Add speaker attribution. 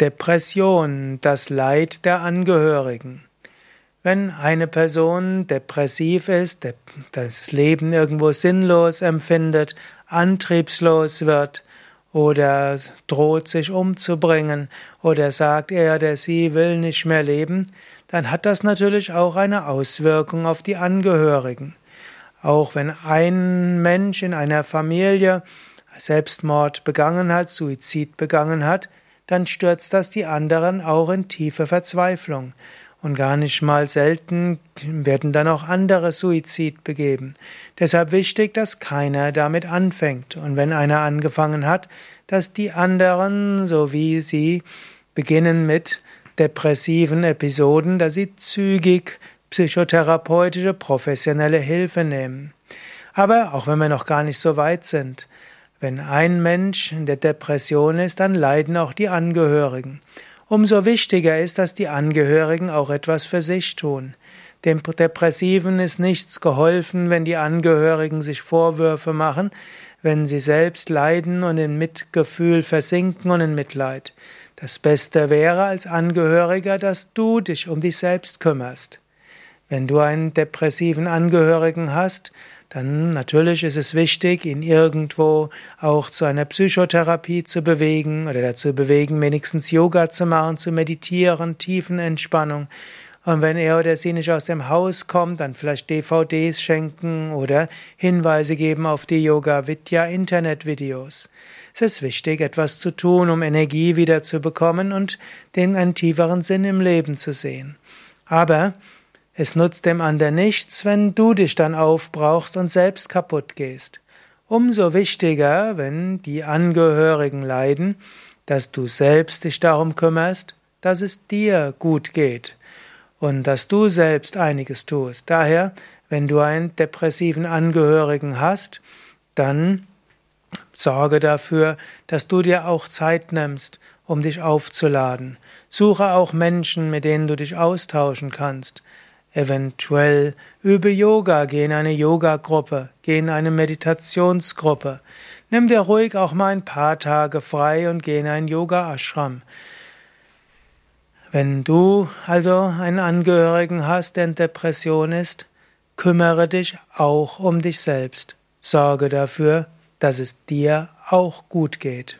Speaker 1: Depression, das Leid der Angehörigen. Wenn eine Person depressiv ist, das Leben irgendwo sinnlos empfindet, antriebslos wird oder droht sich umzubringen oder sagt er oder sie will nicht mehr leben, dann hat das natürlich auch eine Auswirkung auf die Angehörigen. Auch wenn ein Mensch in einer Familie Selbstmord begangen hat, Suizid begangen hat, dann stürzt das die anderen auch in tiefe Verzweiflung. Und gar nicht mal selten werden dann auch andere Suizid begeben. Deshalb wichtig, dass keiner damit anfängt. Und wenn einer angefangen hat, dass die anderen, so wie sie, beginnen mit depressiven Episoden, dass sie zügig psychotherapeutische professionelle Hilfe nehmen. Aber auch wenn wir noch gar nicht so weit sind, wenn ein Mensch in der Depression ist, dann leiden auch die Angehörigen. Umso wichtiger ist, dass die Angehörigen auch etwas für sich tun. Dem Depressiven ist nichts geholfen, wenn die Angehörigen sich Vorwürfe machen, wenn sie selbst leiden und in Mitgefühl versinken und in Mitleid. Das Beste wäre als Angehöriger, dass du dich um dich selbst kümmerst. Wenn du einen depressiven Angehörigen hast, dann natürlich ist es wichtig, ihn irgendwo auch zu einer Psychotherapie zu bewegen oder dazu bewegen, wenigstens Yoga zu machen, zu meditieren, Tiefenentspannung. Und wenn er oder sie nicht aus dem Haus kommt, dann vielleicht DVDs schenken oder Hinweise geben auf die Yoga Vidya Internetvideos. Es ist wichtig, etwas zu tun, um Energie wieder zu bekommen und den einen tieferen Sinn im Leben zu sehen. Aber es nutzt dem anderen nichts, wenn du dich dann aufbrauchst und selbst kaputt gehst. Umso wichtiger, wenn die Angehörigen leiden, dass du selbst dich darum kümmerst, dass es dir gut geht und dass du selbst einiges tust. Daher, wenn du einen depressiven Angehörigen hast, dann sorge dafür, dass du dir auch Zeit nimmst, um dich aufzuladen. Suche auch Menschen, mit denen du dich austauschen kannst. Eventuell übe Yoga, geh in eine Yoga-Gruppe, geh in eine Meditationsgruppe. Nimm dir ruhig auch mal ein paar Tage frei und geh in einen Yoga-Ashram. Wenn du also einen Angehörigen hast, der in Depression ist, kümmere dich auch um dich selbst. Sorge dafür, dass es dir auch gut geht.